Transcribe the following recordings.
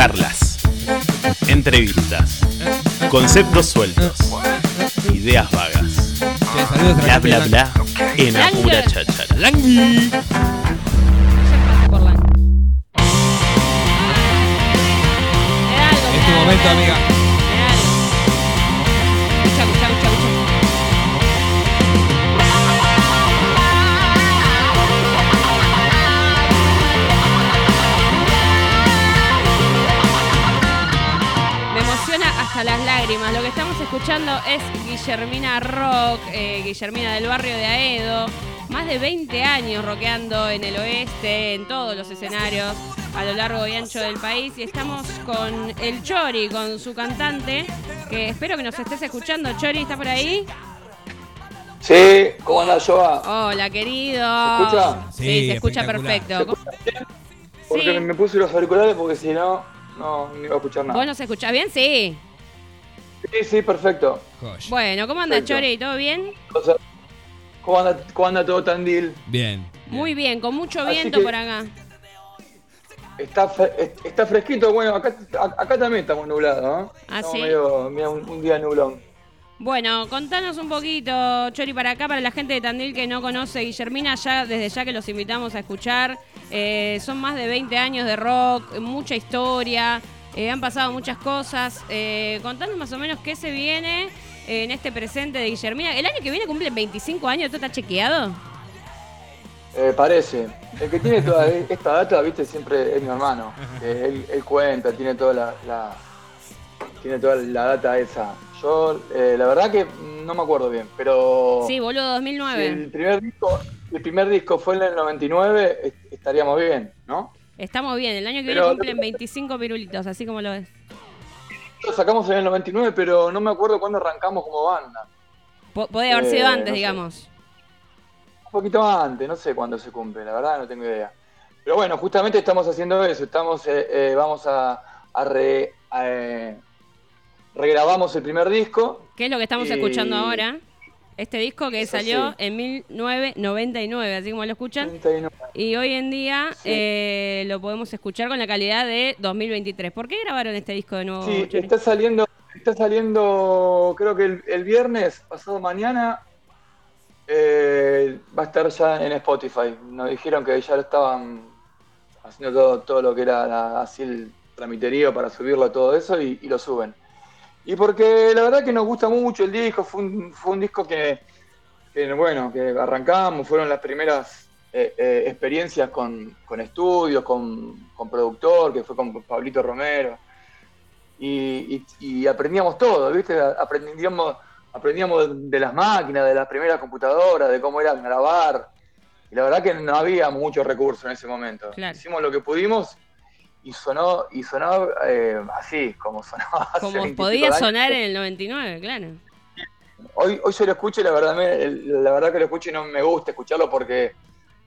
Charlas, entrevistas, conceptos sueltos, ideas vagas. Bla bla bla en la pura cháchara. Langui. Paso por la- estamos escuchando es Guillermina Rock, eh, Guillermina del barrio de Aedo. Más de 20 años rockeando en el oeste, en todos los escenarios a lo largo y ancho del país. Y estamos con el Chori, con su cantante, que espero que nos estés escuchando. Chori, ¿está por ahí? Sí, ¿cómo anda Joa? Hola, querido. ¿Se escucha? Sí, Sí, se escucha perfecto. ¿Se escucha bien? Porque Sí. me puse los auriculares porque si no, no, no iba a escuchar nada. ¿Vos nos escuchás bien? Sí. Sí, sí, perfecto. Bueno, ¿cómo anda Perfecto. Chori? ¿Todo bien? O sea, ¿cómo, anda, ¿Cómo anda todo Tandil? Bien. Muy bien, con mucho viento por acá. Está, está fresquito, bueno, acá, acá también estamos nublados, ¿no? ¿Ah, Estamos sí? medio- medio un, un día nublón. Bueno, contanos un poquito, Chori, para acá, para la gente de Tandil que no conoce Guillermina, ya desde ya que los invitamos a escuchar. Eh, son más de 20 años de rock, mucha historia, eh, han pasado muchas cosas. Eh, contanos más o menos qué se viene eh, en este presente de Guillermina. ¿El año que viene cumplen 25 años? ¿Esto está chequeado? Eh, parece. El que tiene toda esta data, viste, siempre es mi hermano. él, él cuenta, tiene toda la, la- tiene toda la data esa. Yo, eh, la verdad que no me acuerdo bien, pero... Sí, boludo, Si 2009. el primer disco, el primer disco fue en el 99, est- estaríamos bien, ¿no? Estamos bien, el año que Pero- viene cumplen 25 pirulitos, así como lo ves. Lo sacamos en el 99, pero no me acuerdo cuándo arrancamos como banda. Po- podía haber Eh, sido antes, no sé. digamos. Un poquito antes, no sé cuándo se cumple, la verdad no tengo idea. Pero bueno, justamente estamos haciendo eso, estamos, eh, eh, vamos a, a re- a, eh, regrabamos el primer disco. ¿Qué es lo que estamos Y- escuchando ahora? Este disco que Eso salió sí. en 1999, así como lo escuchan. 39. Y hoy en día Sí. eh, lo podemos escuchar con la calidad de 2023. ¿Por qué grabaron este disco de nuevo? Sí, Chori? está saliendo, está saliendo, creo que el, el viernes, pasado mañana, eh, va a estar ya en Spotify. Nos dijeron que ya lo estaban haciendo todo, todo lo que era la- así el tramiterío para subirlo todo eso y, y lo suben. Y porque la verdad que nos gusta mucho el disco, fue un, fue un disco que, que, bueno, que arrancamos, fueron las primeras eh, eh, experiencias con, con estudios, con, con productor, que fue con Pablito Romero y, y- y aprendíamos todo, ¿viste? Aprendíamos, aprendíamos de las máquinas, de las primeras computadoras, de cómo era grabar. Y la verdad que no había mucho recurso en ese momento. Claro. Hicimos lo que pudimos y sonó, y sonó eh, así, como sonaba Como 25 podía sonar en el 99, claro. Hoy, hoy yo lo escucho y la verdad, me- la verdad que lo escucho y no me gusta escucharlo porque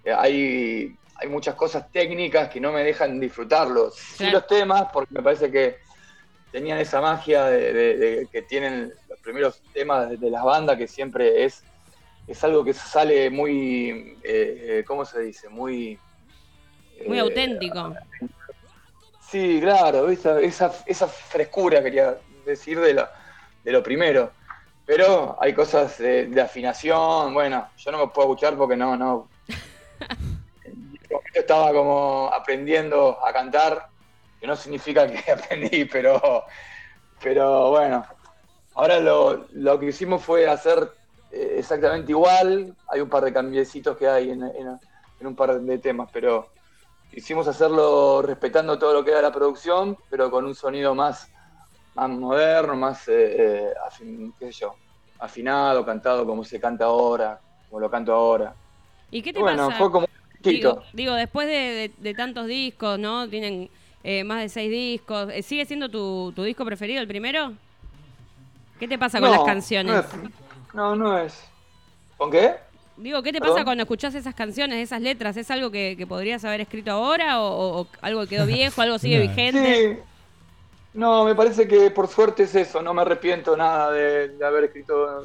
eh, hay, hay muchas cosas técnicas que no me dejan disfrutarlo. Sí Claro. los temas, porque me parece que tenían esa magia de, de- de- que tienen los primeros temas de, de las bandas, que siempre es, es algo que sale muy, eh, eh, ¿cómo se dice? Muy... Muy eh, auténtico. Sí, claro, esa, frescura quería decir de lo, de lo primero. Pero hay cosas de, afinación, bueno, yo no me puedo escuchar porque no, no. Yo estaba como aprendiendo a cantar, que no significa que aprendí, pero, pero bueno. Ahora lo, lo que hicimos fue hacer eh, exactamente igual. Hay un par de cambiecitos que hay en un par de temas, pero hicimos hacerlo respetando todo lo que era la producción, pero con un sonido más, más moderno, más eh, eh, afin- qué sé yo, afinado, cantado como se canta ahora, como lo canto ahora. ¿Y qué te Bueno, pasa? fue como un poquito. Digo, digo, después de, de- de tantos discos, ¿no? Tienen eh, más de seis discos. ¿Sigue siendo tu, tu disco preferido el primero? ¿Qué te pasa con No, las canciones? No, es- no, no es. ¿Con qué? Digo, ¿qué te ¿Perdón? pasa cuando escuchás esas canciones, esas letras? ¿Es algo que, que podrías haber escrito ahora o, algo que quedó viejo, algo sigue vigente? Sí. No, me parece que por suerte es eso, no me arrepiento nada de, de haber escrito,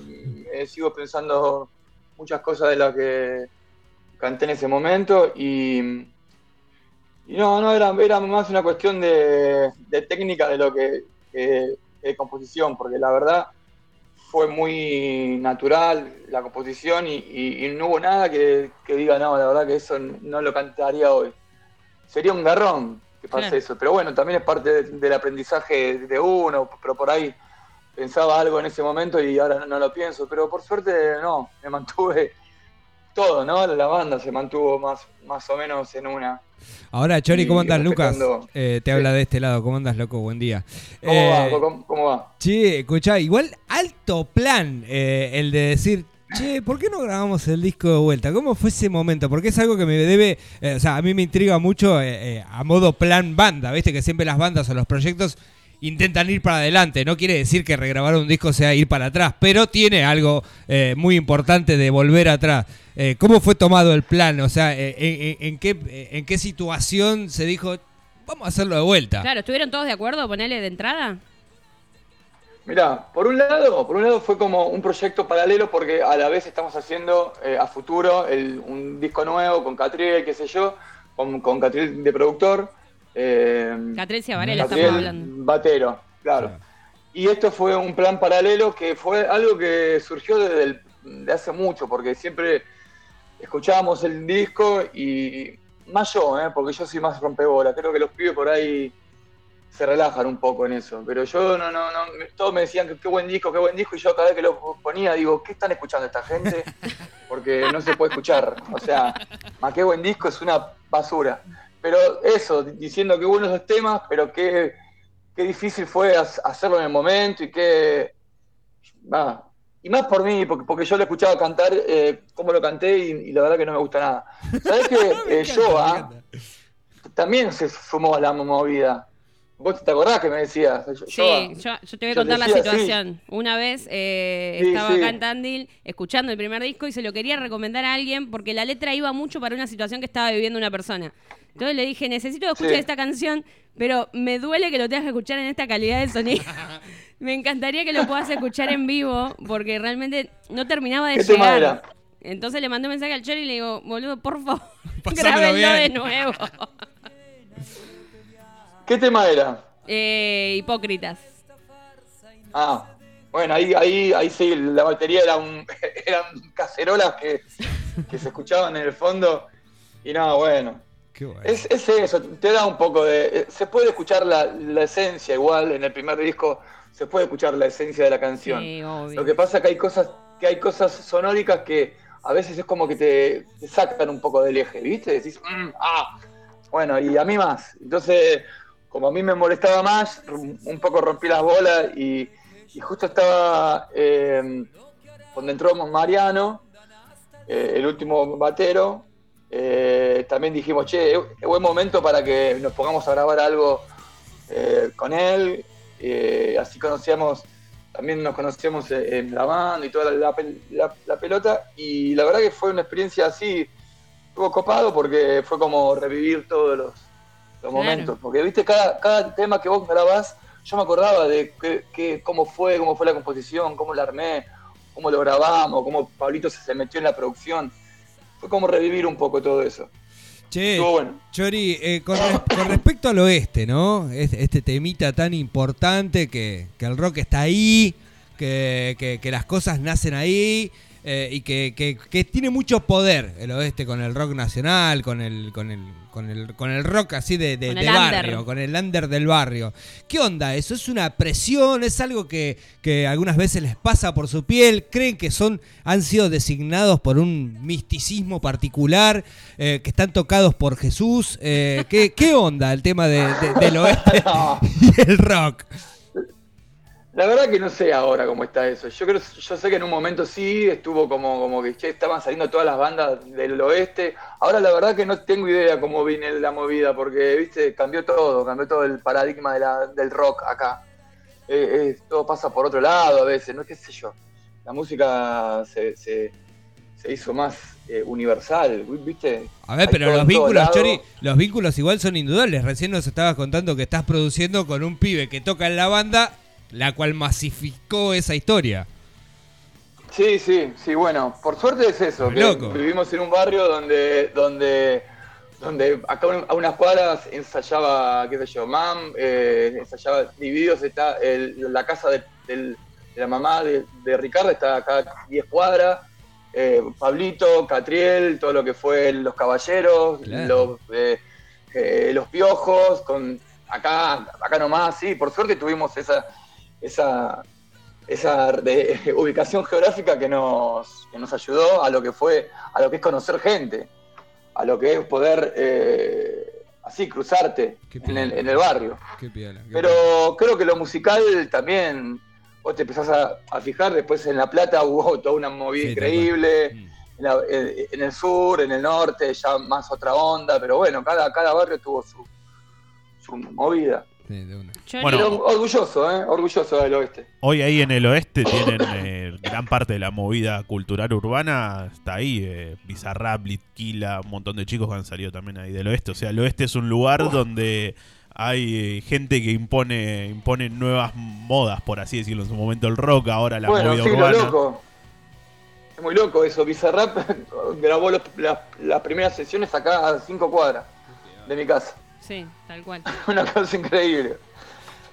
eh, sigo pensando muchas cosas de las que canté en ese momento y, Y no, no, era, era más una cuestión de, técnica de lo que de composición, porque la verdad fue muy natural la composición y, no hubo nada que, diga, no, la verdad que eso no lo cantaría hoy. Sería un garrón que pase eso, pero bueno, también es parte del aprendizaje de uno, pero por ahí pensaba algo en ese momento y ahora no, lo pienso, pero por suerte no, me mantuve todo, ¿no? La banda se mantuvo más, más o menos en una. Ahora, Chori, ¿cómo andas, Lucas? Eh, te habla de este lado. ¿Cómo andas, loco? Buen día. ¿Cómo va? Eh, ¿Cómo, va? Sí, escuchá, igual alto plan eh, el de decir, Che, ¿por qué no grabamos el disco de vuelta? ¿Cómo fue ese momento? Porque es algo que me debe, o sea, a mí me intriga mucho a modo plan banda, ¿viste? Que siempre las bandas o los proyectos intentan ir para adelante. No quiere decir que regrabar un disco sea ir para atrás, pero tiene algo eh, muy importante de volver atrás. Eh, ¿Cómo fue tomado el plan? O sea, eh, en, qué, ¿en qué situación se dijo, vamos a hacerlo de vuelta? Claro, ¿estuvieron todos de acuerdo ponerle de entrada? Mira, por un lado, por un lado fue como un proyecto paralelo porque a la vez estamos haciendo a futuro un disco nuevo con Catriel, qué sé yo, con, con Catriel de productor. Eh, Varela estamos hablando. Batero, claro. Y esto fue un plan paralelo que fue algo que surgió desde de hace mucho, porque siempre escuchábamos el disco y más yo, ¿eh? porque yo soy más rompebola. Creo que los pibes por ahí se relajan un poco en eso. Pero yo no, no, no, todos me decían que qué buen disco, qué buen disco, y yo cada vez que lo ponía digo, ¿qué están escuchando esta gente? Porque no se puede escuchar. O sea, más qué buen disco es una basura. Pero eso, diciendo que buenos los temas, pero qué, qué difícil fue hacerlo en el momento y qué... y más por mí, porque, porque yo lo escuchaba cantar, eh, cómo lo canté y, la verdad que no me gusta nada. ¿Sabes que eh, Joa también se sumó a la movida? ¿Vos te acordás que me decías? sí, yo, te voy a contar la situación. Una vez eh, estaba acá en Tandil escuchando el primer disco y se lo quería recomendar a alguien porque la letra iba mucho para una situación que estaba viviendo una persona. Entonces le dije, necesito escuchar esta canción, pero me duele que lo tengas que escuchar en esta calidad de sonido. me encantaría que lo puedas escuchar en vivo, porque realmente no terminaba de llegar. Entonces le mandé un mensaje al Chori y le digo, boludo, por favor, grábenlo de nuevo. ¿Qué tema era? Eh, hipócritas. Ah, bueno, ahí, ahí, ahí sí, la batería era un, eran cacerolas que, que se escuchaban en el fondo. Y nada, bueno, es, eso, te da un poco de... Eh, se puede escuchar la, esencia igual, en el primer disco se puede escuchar la esencia de la canción. Lo que pasa es que hay cosas, que hay cosas sonóricas que a veces es como que te, sacan un poco del eje, ¿viste? Decís, mm, ah, bueno, y a mí más. Entonces, como a mí me molestaba más, un poco rompí las bolas y, justo estaba eh, cuando entró Mariano, eh, el último batero, eh, también dijimos, che, es buen momento para que nos pongamos a grabar algo eh, con él. Eh, así conocíamos, también nos conocíamos en la banda y toda la, pelota. Y la verdad que fue una experiencia así, estuvo copado porque fue como revivir todos los, momentos. Porque, viste, cada, cada tema que vos grabás, yo me acordaba de que, cómo fue, cómo fue la composición, cómo la armé, cómo lo grabamos, cómo Pablito se metió en la producción fue como revivir un poco todo eso. Che, Chori, eh, con, respecto al oeste, ¿no? Este, este temita tan importante que, el rock está ahí, que, que las cosas nacen ahí. Eh, y que, tiene mucho poder el oeste con el rock nacional, con el, con el, con el, con el rock así de, barrio, con el under del barrio. ¿Qué onda eso? ¿Es una presión? ¿Es algo que, algunas veces les pasa por su piel? ¿Creen que son, han sido designados por un misticismo particular? Eh, ¿Que están tocados por Jesús? Eh, ¿qué, onda el tema del oeste y el rock? La verdad que no sé ahora cómo está eso. Yo creo, yo sé que en un momento sí estuvo como, como que estaban saliendo todas las bandas del oeste. Ahora la verdad que no tengo idea cómo viene la movida, porque viste, cambió todo, cambió todo el paradigma de la, del rock acá. Eh, eh, todo pasa por otro lado a veces, no qué sé yo. La música se, se, hizo más eh, universal, ¿viste? A ver, pero los vínculos, Chori, los vínculos igual son indudables. Recién nos estabas contando que estás produciendo con un pibe que toca en la banda la cual masificó esa historia. Sí, sí, sí, bueno, por suerte es eso. vivimos en un barrio donde, donde donde acá a unas cuadras ensayaba, qué sé yo, Mam, eh, ensayaba Divididos, está la casa de, la mamá de, Ricardo, está acá a 10 cuadras, eh, Pablito, Catriel, todo lo que fue Los Caballeros, los, eh, los Piojos, con acá, acá nomás, sí, por suerte tuvimos esa, esa, esa ubicación geográfica que nos, que nos ayudó a lo que fue, a lo que es conocer gente a lo que es poder eh, así cruzarte en el, barrio. Pero creo que lo musical también, vos te empezás a, fijar, después en La Plata hubo toda una movida increíble, mm. en, el sur, en el norte, ya más otra onda, pero bueno, cada, cada barrio tuvo su, su movida bueno, orgulloso, ¿eh? orgulloso del oeste. Hoy ahí en el oeste tienen eh, gran parte de la movida cultural urbana, está ahí, eh, Bizarrap, Litquila, un montón de chicos que han salido también ahí del oeste. O sea, el oeste es un lugar donde hay eh, gente que impone, impone nuevas modas, por así decirlo, en su momento el rock, ahora la movida urbana. loco. Es muy loco eso, Bizarrap grabó las primeras sesiones acá a cinco cuadras de mi casa. Sí, tal cual. una cosa increíble.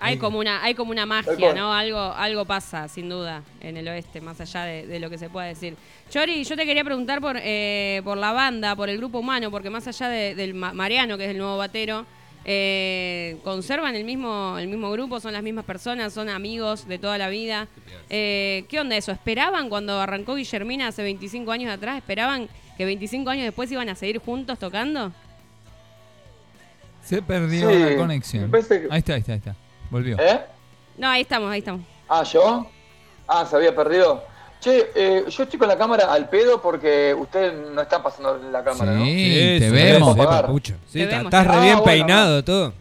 Hay como una, hay como una magia, ¿no? Algo, algo pasa, sin duda, en el oeste, más allá de, lo que se pueda decir. Chori, yo te quería preguntar por, eh, por la banda, por el grupo humano, porque más allá del Mariano, que es el nuevo batero, eh, ¿conservan el mismo, el mismo grupo? ¿Son las mismas personas? ¿Son amigos de toda la vida? Eh, ¿Qué onda eso? ¿Esperaban cuando arrancó Guillermina hace 25 años atrás? ¿Esperaban que 25 años después iban a seguir juntos tocando? Se perdió la conexión. Ahí está, ahí está, ahí está. Volvió. ¿Eh? No, ahí estamos, ahí estamos. Ah, ¿yo? Ah, se había perdido. Che, eh, yo estoy con la cámara al pedo porque usted no está pasando la cámara, ¿no? Sí, te vemos. Sí, estás re bien peinado todo.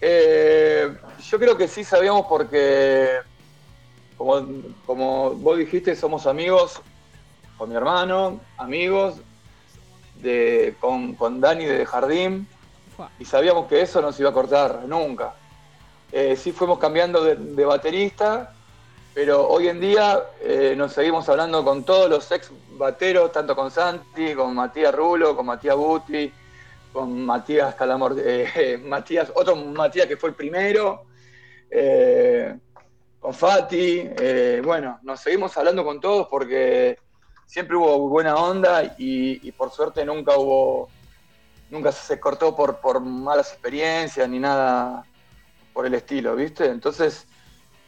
Eh, yo creo que sí sabíamos porque, como, como vos dijiste, somos amigos con mi hermano, amigos, de, con, con Dani de Jardín y sabíamos que eso no se iba a cortar nunca. Eh, sí fuimos cambiando de, baterista, pero hoy en día eh, nos seguimos hablando con todos los ex bateros, tanto con Santi, con Matías Rulo, con Matías Buti, con Matías Calamor, eh, Matías, otro Matías que fue el primero, con Fati, bueno, nos seguimos hablando con todos porque siempre hubo buena onda y, por suerte nunca hubo, nunca se cortó por, por malas experiencias ni nada por el estilo, ¿viste? Entonces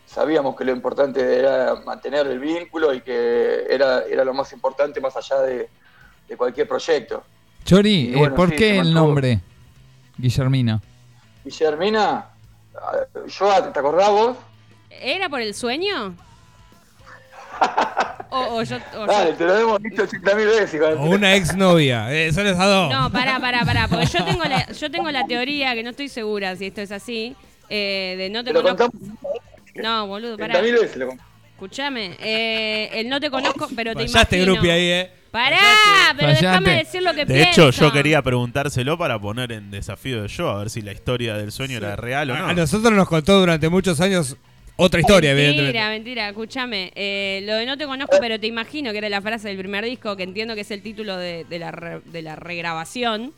sabíamos que lo importante era mantener el vínculo y que era, era lo más importante más allá de, cualquier proyecto. Chori, eh, ¿por qué el nombre Guillermina? Guillermina, yo, ¿te acordás vos? ¿Era por el sueño? O, yo, Dale, te lo hemos dicho 80.000 veces. O una exnovia. Eh, son esas dos. No, pará, pará, pará. Porque yo tengo, la, yo tengo la teoría, que no estoy segura si esto es así, eh, de no te, conozco. No, boludo, pará. veces lo Escuchame, eh, el no te conozco, pero te Fallaste, imagino. grupi ahí, eh. Pará, pero déjame decir lo que De hecho, yo quería preguntárselo para poner en desafío de yo, a ver si la historia del sueño era real o no. A nosotros nos contó durante muchos años otra historia, mentira, evidentemente. Mentira, mentira, escúchame. Eh, lo de no te conozco, pero te imagino que era la frase del primer disco, que entiendo que es el título de, la, de la regrabación.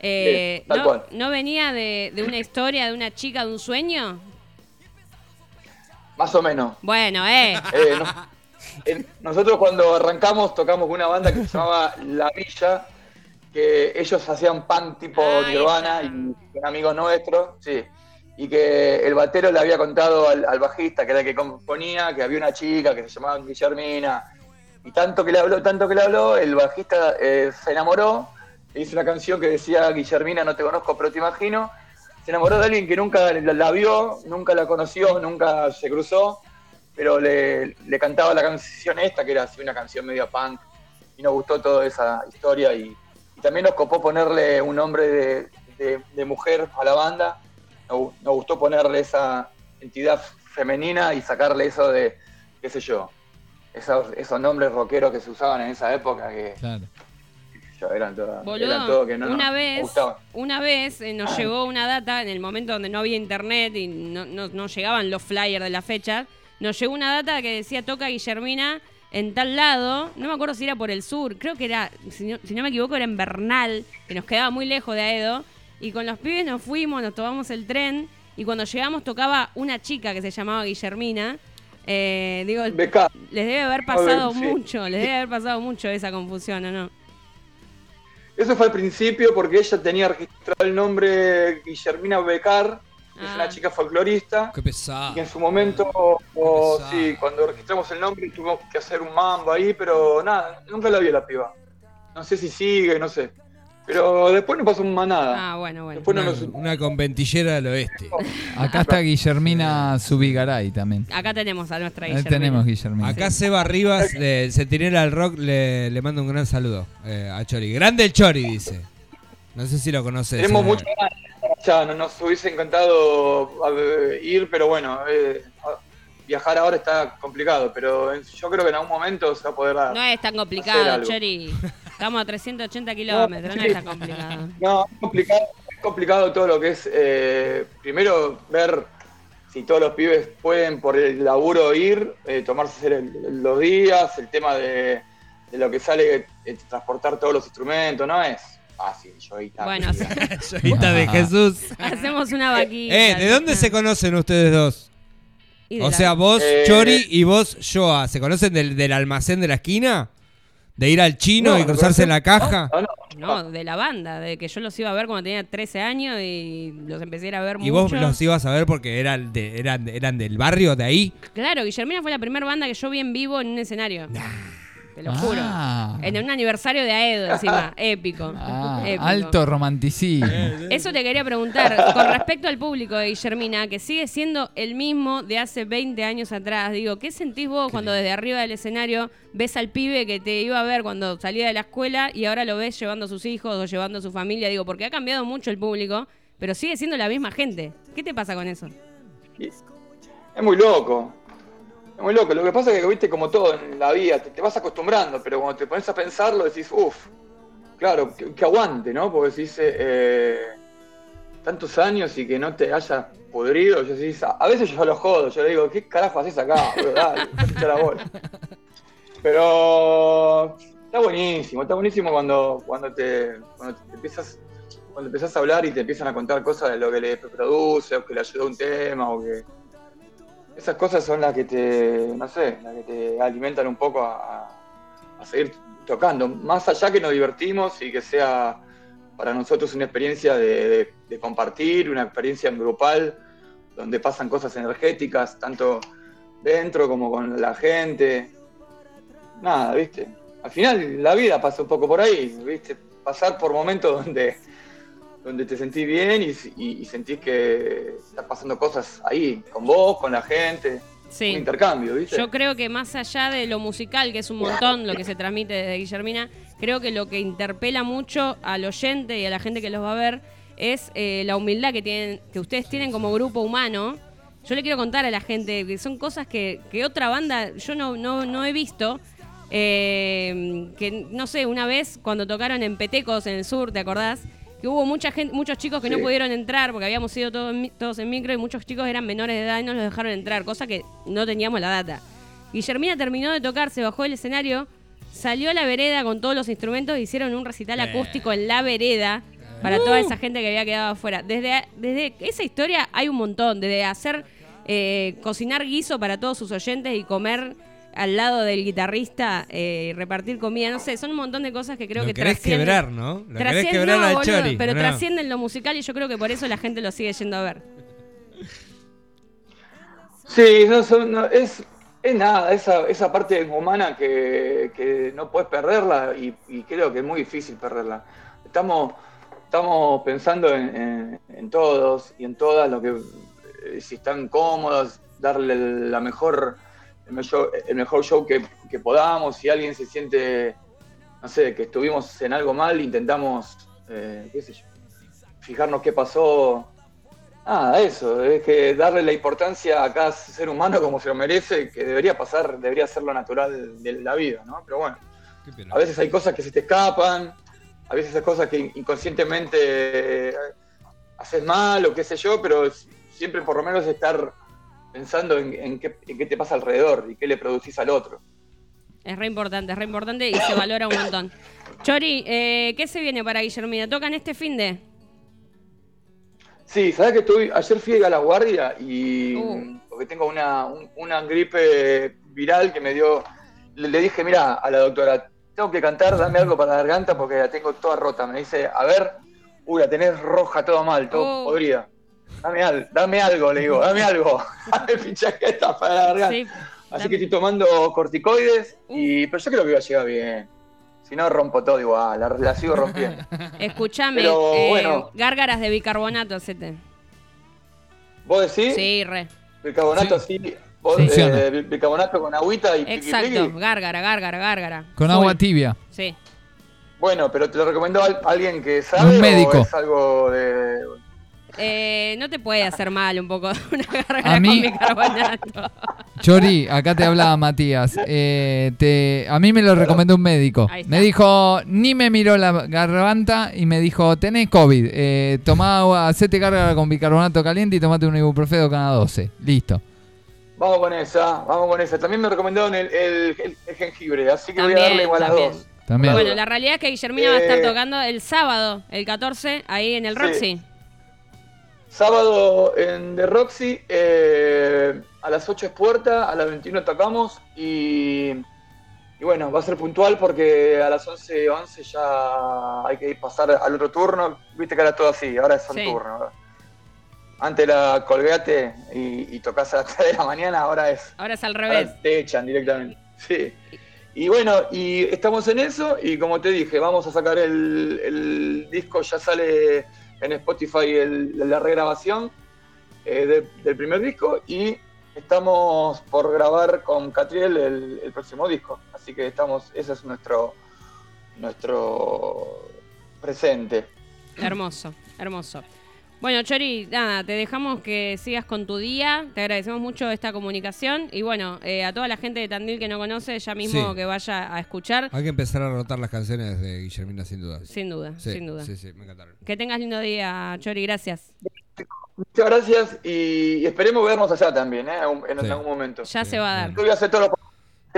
Eh, no, venía de, una historia de una chica de un sueño? Más o menos. Bueno, eh. eh nosotros cuando arrancamos tocamos con una banda que se llamaba La Villa, que ellos hacían pan tipo Nirvana y un amigo nuestro, sí y que el batero le había contado al, bajista, que era el que componía, que había una chica que se llamaba Guillermina, y tanto que le habló, tanto que le habló, el bajista eh, se enamoró, hizo una canción que decía Guillermina, no te conozco, pero te imagino, se enamoró de alguien que nunca la, vio, nunca la conoció, nunca se cruzó, pero le, cantaba la canción esta, que era así una canción medio punk, y nos gustó toda esa historia, y, también nos copó ponerle un nombre de mujer a la banda, nos, gustó ponerle esa entidad femenina y sacarle eso de, qué sé yo, esos, esos nombres rockeros que se usaban en esa época que... Claro. eran, todo que no, una vez, una vez eh, nos llegó una data en el momento donde no había internet y no, no, llegaban los flyers de la fecha. Nos llegó una data que decía toca Guillermina en tal lado, no me acuerdo si era por el sur, creo que era, si no, me equivoco, era en Bernal, que nos quedaba muy lejos de Aedo, y con los pibes nos fuimos, nos tomamos el tren, y cuando llegamos tocaba una chica que se llamaba Guillermina. Eh, digo, les debe haber pasado mucho, les debe haber pasado mucho esa confusión, ¿o no? Eso fue al principio porque ella tenía registrado el nombre Guillermina Becar, es una ah. chica folclorista. Qué pesado. Y en su momento, sí, cuando registramos el nombre tuvimos que hacer un mambo ahí, pero nada, nunca la vi la piba. No sé si sigue, no sé. Pero después no pasó más nada. Ah, bueno, bueno. una, conventillera del oeste. Acá está Guillermina Subigaray también. Acá tenemos a nuestra Guillermina. tenemos Guillermina. Acá Seba Rivas, de Centinela del Rock, le, le manda un gran saludo eh, a Chori. Grande el Chori, dice. No sé si lo conoces. Tenemos mucho ya no nos hubiese encantado ir, pero bueno, eh, viajar ahora está complicado, pero yo creo que en algún momento se va a poder dar. No es tan complicado, Chori. Estamos a 380 kilómetros, no, es tan complicado. No, es complicado, es complicado todo lo que es, eh, primero, ver si todos los pibes pueden por el laburo ir, eh, tomarse los días, el tema de, de lo que sale, transportar todos los instrumentos, no es fácil, Joita. Bueno, Joita de Jesús. Hacemos una vaquita. Eh, ¿de dónde se conocen ustedes dos? O sea, vos, eh, Chori, y vos, Joa, ¿se conocen del, del, almacén de la esquina? ¿De ir al chino y cruzarse en la caja? No, no, de la banda, de que yo los iba a ver cuando tenía 13 años y los empecé a, ir a ver ¿Y vos los ibas a ver porque eran, de, eran, eran del barrio de ahí? Claro, Guillermina fue la primera banda que yo vi en vivo en un escenario te lo juro. Ah. En un aniversario de Aedo, encima, épico, ah, Alto romanticismo. Eso te quería preguntar, con respecto al público de Guillermina, que sigue siendo el mismo de hace 20 años atrás, digo, ¿qué sentís vos cuando desde arriba del escenario ves al pibe que te iba a ver cuando salía de la escuela y ahora lo ves llevando a sus hijos o llevando a su familia? Digo, porque ha cambiado mucho el público, pero sigue siendo la misma gente. ¿Qué te pasa con eso? Es muy loco. Muy loco. Lo que pasa es que, viste, como todo en la vida, te, vas acostumbrando, pero cuando te pones a pensarlo decís, uff, claro, que, aguante, ¿no? Porque decís, eh, tantos años y que no te hayas podrido, yo decís, a, veces yo lo jodo, yo le digo, ¿qué carajo haces acá? Pero está buenísimo, está buenísimo cuando, cuando, te, cuando te empiezas cuando empezás a hablar y te empiezan a contar cosas de lo que le produce, o que le ayudó un tema, o que esas cosas son las que te, no sé, las que te alimentan un poco a, seguir tocando. Más allá que nos divertimos y que sea para nosotros una experiencia de, compartir, una experiencia grupal, donde pasan cosas energéticas, tanto dentro como con la gente. Nada, ¿viste? Al final la vida pasa un poco por ahí, ¿viste? Pasar por momentos donde donde te sentís bien y, sentís que estás pasando cosas ahí, con vos, con la gente. Sí. Un intercambio, ¿viste? Yo creo que más allá de lo musical, que es un montón lo que se transmite desde Guillermina, creo que lo que interpela mucho al oyente y a la gente que los va a ver es eh, la humildad que tienen, que ustedes tienen como grupo humano. Yo le quiero contar a la gente que son cosas que, otra banda yo no, no, he visto. Eh, que no sé, una vez cuando tocaron en Petecos en el sur, ¿te acordás? Que hubo mucha gente, muchos chicos que no pudieron entrar porque habíamos ido todos, todos en micro y muchos chicos eran menores de edad y no los dejaron entrar, cosa que no teníamos la data. Guillermina terminó de tocar, se bajó del escenario, salió a la vereda con todos los instrumentos e hicieron un recital acústico en la vereda para toda esa gente que había quedado afuera. Desde, desde esa historia hay un montón, desde hacer eh, cocinar guiso para todos sus oyentes y comer al lado del guitarrista eh, repartir comida, no sé, son un montón de cosas que creo que querés quebrar, ¿no? Lo querés quebrar al Chori. Pero trascienden lo musical y yo creo que por eso la gente lo sigue yendo a ver. Sí, no, es, es nada, esa, esa parte humana que, no puedes perderla y, creo que es muy difícil perderla. Estamos, estamos pensando en, en todos y en todas, lo que eh, si están cómodos, darle la mejor el mejor, show que, podamos. Si alguien se siente, no sé, que estuvimos en algo mal, intentamos, eh, qué sé yo, fijarnos qué pasó. Nada, eso, es que darle la importancia a cada ser humano como se lo merece, que debería pasar, debería ser lo natural de la vida, ¿no? Pero bueno, a veces hay cosas que se te escapan, a veces hay cosas que inconscientemente eh, haces mal o qué sé yo, pero siempre por lo menos estar pensando en, qué, te pasa alrededor y qué le producís al otro. Es re importante, es re importante y se valora un montón. Chori, eh, ¿qué se viene para Guillermina? ¿Tocan este fin de? Sí, ¿sabes que estoy? Ayer fui a la guardia y. Uh. Porque tengo una, una gripe viral que me dio. Le, dije, mira, a la doctora, tengo que cantar, dame algo para la garganta porque la tengo toda rota. Me dice, a ver, uy, la tenés roja, todo mal, todo uh. podrida. Dame, dame algo, le digo, dame algo. dame fichaqueta para la garganta. Así que estoy tomando corticoides, y, uh. pero yo creo que va a llegar bien. Si no, rompo todo igual, la, sigo rompiendo. Escúchame, eh, gárgaras de bicarbonato, ¿sete? ¿Vos decís? Sí, re. Bicarbonato, sí. Eh, bicarbonato con agüita y Exacto, gárgara, gárgara, gárgara. Con agua tibia. Sí. Bueno, pero te lo recomendó alguien que sabe. Un médico. O es algo de eh, no te puede hacer mal un poco una garganta con bicarbonato. Chori, acá te hablaba Matías. Eh, a mí me lo recomendó un médico. Me dijo, ni me miró la garganta y me dijo, tenés COVID. Eh, tomá agua, hacete carga con bicarbonato caliente y tomate un ibuprofeno cada 12. Listo. Vamos con esa, vamos con esa. También me recomendaron el, el, jengibre, así que voy a darle igual a dos. También. Bueno, la realidad es que Guillermina va a estar eh, tocando el sábado, el 14, ahí en el Roxy. Sábado en The Roxy, eh, a las 8 es puerta, a las 21 tocamos y, y, bueno, va a ser puntual porque a las 11, 11 ya hay que ir pasar al otro turno. Viste que era todo así, ahora es un turno. Antes era colgate y, y, tocas a las 3 de la mañana, ahora es. Ahora es al revés. te echan directamente. Sí. Y bueno, y estamos en eso y como te dije, vamos a sacar el, el disco, ya sale en Spotify la regrabación eh, del primer disco y estamos por grabar con Catriel el, próximo disco. Así que estamos, ese es nuestro, nuestro presente. Hermoso, hermoso. Bueno, Chori, nada, te dejamos que sigas con tu día. Te agradecemos mucho esta comunicación. Y bueno, eh, a toda la gente de Tandil que no conoce, ya mismo que vaya a escuchar. Hay que empezar a rotar las canciones de Guillermina, sin duda. Sin duda, sin duda. Sí, sí, me encantaron. Que tengas lindo día, Chori. Gracias. Muchas gracias y esperemos vernos allá también, ¿eh? en algún momento. Ya se va a dar. Yo voy a hacer todo lo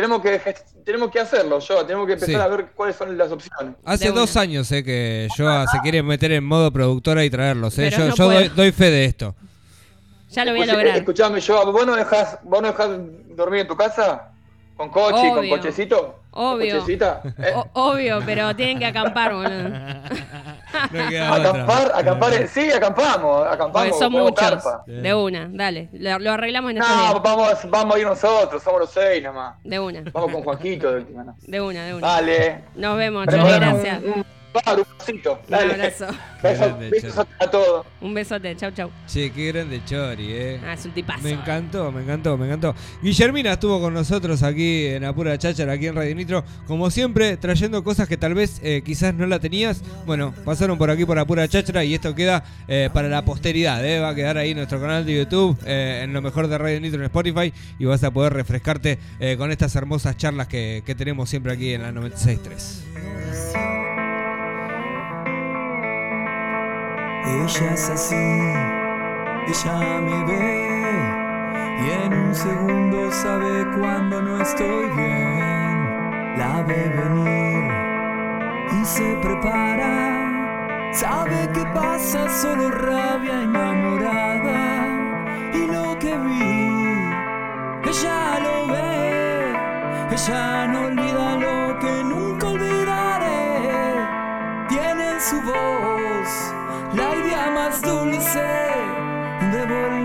tenemos que tenemos que hacerlo, yo, tenemos que empezar a ver cuáles son las opciones. Hace dos años eh, que yo se quiere meter en modo productora y traerlos. Eh. Yo, yo doy, fe de esto. Ya lo voy a lograr. Escuchame, yo, ¿vos no dejás, vos no dejás dormir en tu casa? ¿Con coche, con cochecito? Obvio. ¿Eh? obvio, pero tienen que acampar, boludo. acampar, acampar, sí, acampamos, acampamos. son muchos. De una, dale. Lo, arreglamos en estos No, vamos, vamos a ir nosotros, somos los seis nomás. De una. Vamos con Juanquito de última, De una, de una. Dale. Nos vemos, gracias. Claro, un besito. Un abrazo. Besos, a todos. Un besote, chau, chau. Che, qué grande Chori, eh. Ah, es un tipazo. Me encantó, me encantó, me encantó. Guillermina estuvo con nosotros aquí en Apura Cháchara, aquí en Radio Nitro. Como siempre, trayendo cosas que tal vez eh, quizás no la tenías. Bueno, pasaron por aquí por Apura Cháchara y esto queda eh, para la posteridad, eh. Va a quedar ahí en nuestro canal de YouTube, eh, en lo mejor de Radio Nitro en Spotify. Y vas a poder refrescarte con estas hermosas charlas que, que tenemos siempre aquí en la 96.3. Ella es así, ella me ve y en un segundo sabe cuando no estoy bien. La ve venir y se prepara, sabe que pasa solo rabia enamorada y lo que vi, ella lo ve, ella no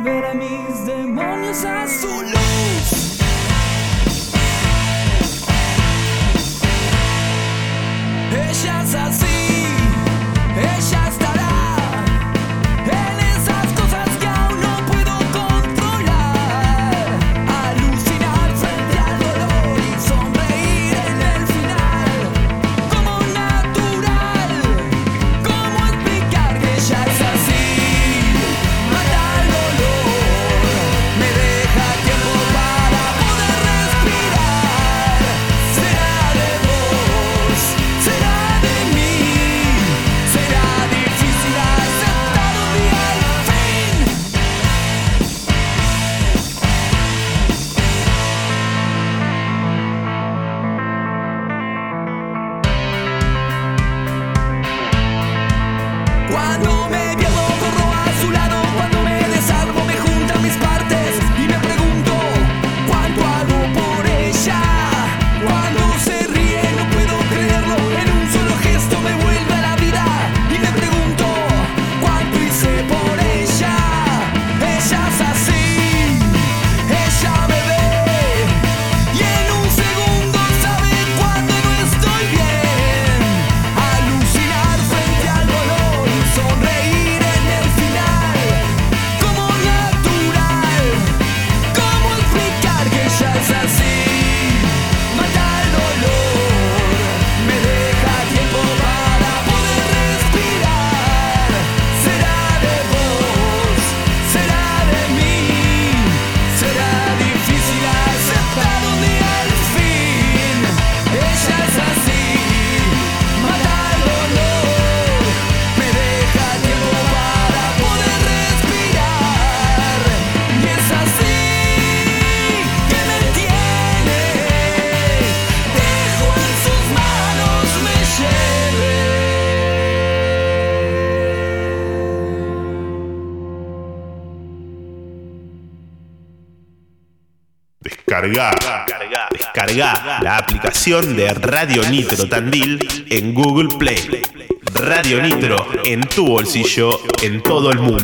volver a mis demonios a su luz. Ella así, la aplicación de Radio Nitro Tandil en Google Play. Radio Nitro en tu bolsillo en todo el mundo.